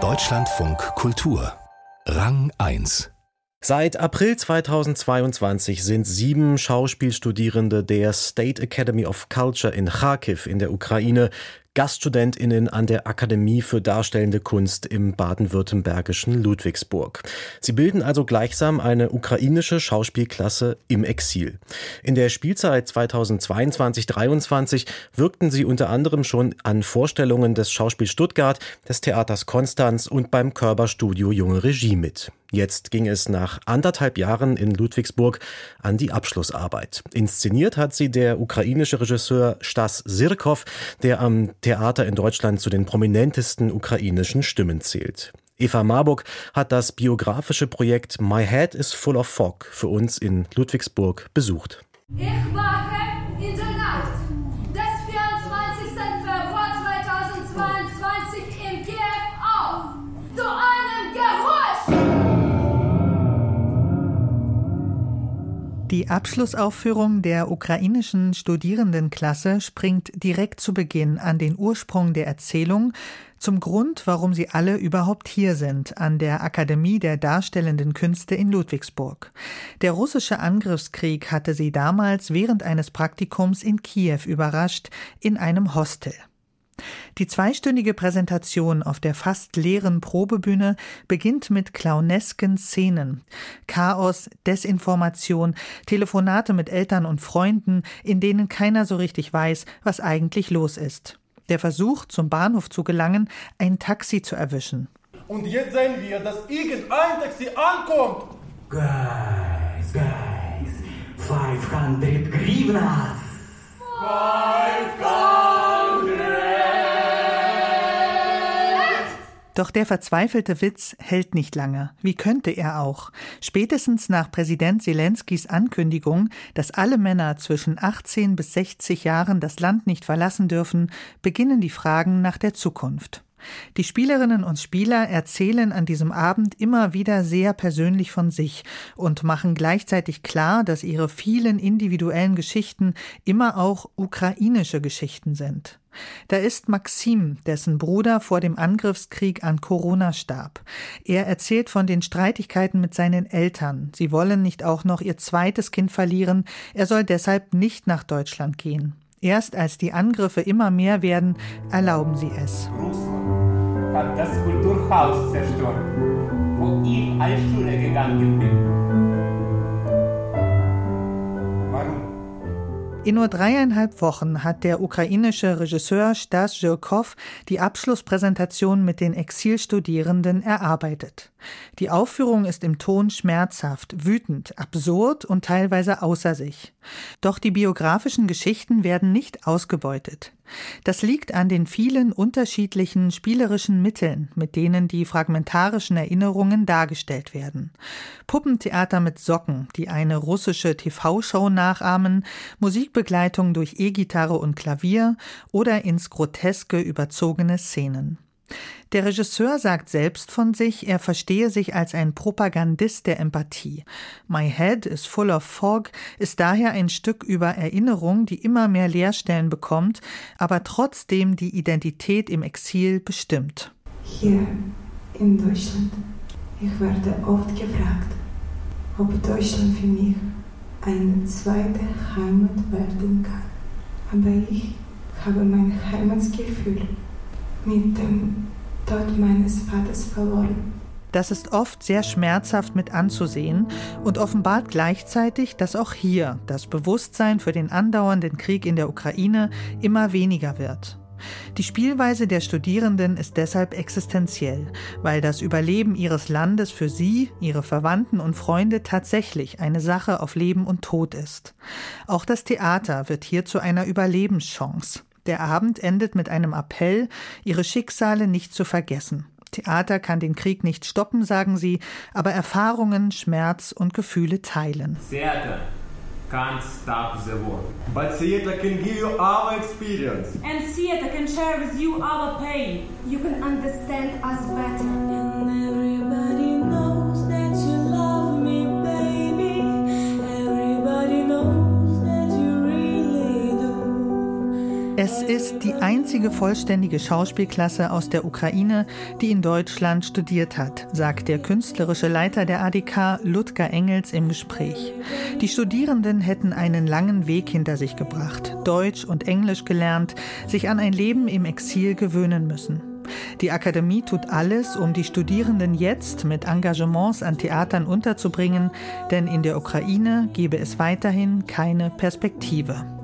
Deutschlandfunk Kultur. Rang 1 Seit April 2022 sind sieben Schauspielstudierende der State Academy of Culture in Kharkiv in der Ukraine GaststudentInnen an der Akademie für Darstellende Kunst im baden-württembergischen Ludwigsburg. Sie bilden also gleichsam eine ukrainische Schauspielklasse im Exil. In der Spielzeit 2022-23 wirkten sie unter anderem schon an Vorstellungen des Schauspiel Stuttgart, des Theaters Konstanz und beim Körperstudio Junge Regie mit. Jetzt ging es nach anderthalb Jahren in Ludwigsburg an die Abschlussarbeit. Inszeniert hat sie der ukrainische Regisseur Stas Sirkov, der am Theater in Deutschland zu den prominentesten ukrainischen Stimmen zählt. Eva Marburg hat das biografische Projekt My Head is Full of Fog für uns in Ludwigsburg besucht. Ich wache Die Abschlussaufführung der ukrainischen Studierendenklasse springt direkt zu Beginn an den Ursprung der Erzählung, zum Grund, warum sie alle überhaupt hier sind, an der Akademie der Darstellenden Künste in Ludwigsburg. Der russische Angriffskrieg hatte sie damals während eines Praktikums in Kiew überrascht, in einem Hostel. Die zweistündige Präsentation auf der fast leeren Probebühne beginnt mit clownesken Szenen. Chaos, Desinformation, Telefonate mit Eltern und Freunden, in denen keiner so richtig weiß, was eigentlich los ist. Der Versuch, zum Bahnhof zu gelangen, ein Taxi zu erwischen. Und jetzt sehen wir, dass irgendein Taxi ankommt. Guys, guys, 500 grivnas. 500! Doch der verzweifelte Witz hält nicht lange. Wie könnte er auch? Spätestens nach Präsident Zelenskys Ankündigung, dass alle Männer zwischen 18 bis 60 Jahren das Land nicht verlassen dürfen, beginnen die Fragen nach der Zukunft. Die Spielerinnen und Spieler erzählen an diesem Abend immer wieder sehr persönlich von sich und machen gleichzeitig klar, dass ihre vielen individuellen Geschichten immer auch ukrainische Geschichten sind. Da ist Maxim, dessen Bruder vor dem Angriffskrieg an Corona starb. Er erzählt von den Streitigkeiten mit seinen Eltern. Sie wollen nicht auch noch ihr zweites Kind verlieren. Er soll deshalb nicht nach Deutschland gehen. Erst als die Angriffe immer mehr werden, erlauben sie es. Russland hat das Kulturhaus zerstört, wo ich als Schule gegangen bin. In nur dreieinhalb Wochen hat der ukrainische Regisseur Stas Zhirkov die Abschlusspräsentation mit den Exilstudierenden erarbeitet. Die Aufführung ist im Ton schmerzhaft, wütend, absurd und teilweise außer sich. Doch die biografischen Geschichten werden nicht ausgebeutet. Das liegt an den vielen unterschiedlichen spielerischen Mitteln, mit denen die fragmentarischen Erinnerungen dargestellt werden. Puppentheater mit Socken, die eine russische TV-Show nachahmen, Musikbegleitung durch E-Gitarre und Klavier oder ins Groteske überzogene Szenen. Der Regisseur sagt selbst von sich, er verstehe sich als ein Propagandist der Empathie. My Head is Full of Fog ist daher ein Stück über Erinnerung, die immer mehr Leerstellen bekommt, aber trotzdem die Identität im Exil bestimmt. Hier in Deutschland, ich werde oft gefragt, ob Deutschland für mich eine zweite Heimat werden kann. Aber ich habe mein Heimatsgefühl mit dem Tod meines Vaters verloren. Das ist oft sehr schmerzhaft mit anzusehen und offenbart gleichzeitig, dass auch hier das Bewusstsein für den andauernden Krieg in der Ukraine immer weniger wird. Die Spielweise der Studierenden ist deshalb existenziell, weil das Überleben ihres Landes für sie, ihre Verwandten und Freunde tatsächlich eine Sache auf Leben und Tod ist. Auch das Theater wird hier zu einer Überlebenschance. Der Abend endet mit einem Appell, ihre Schicksale nicht zu vergessen. Theater kann den Krieg nicht stoppen, sagen sie, aber Erfahrungen, Schmerz und Gefühle teilen. Theater can't stop the war. But theater can give you our experience. And theater can share with you our pain. You can understand us better. Es ist die einzige vollständige Schauspielklasse aus der Ukraine, die in Deutschland studiert hat, sagt der künstlerische Leiter der ADK Ludger Engels im Gespräch. Die Studierenden hätten einen langen Weg hinter sich gebracht, Deutsch und Englisch gelernt, sich an ein Leben im Exil gewöhnen müssen. Die Akademie tut alles, um die Studierenden jetzt mit Engagements an Theatern unterzubringen, denn in der Ukraine gebe es weiterhin keine Perspektive.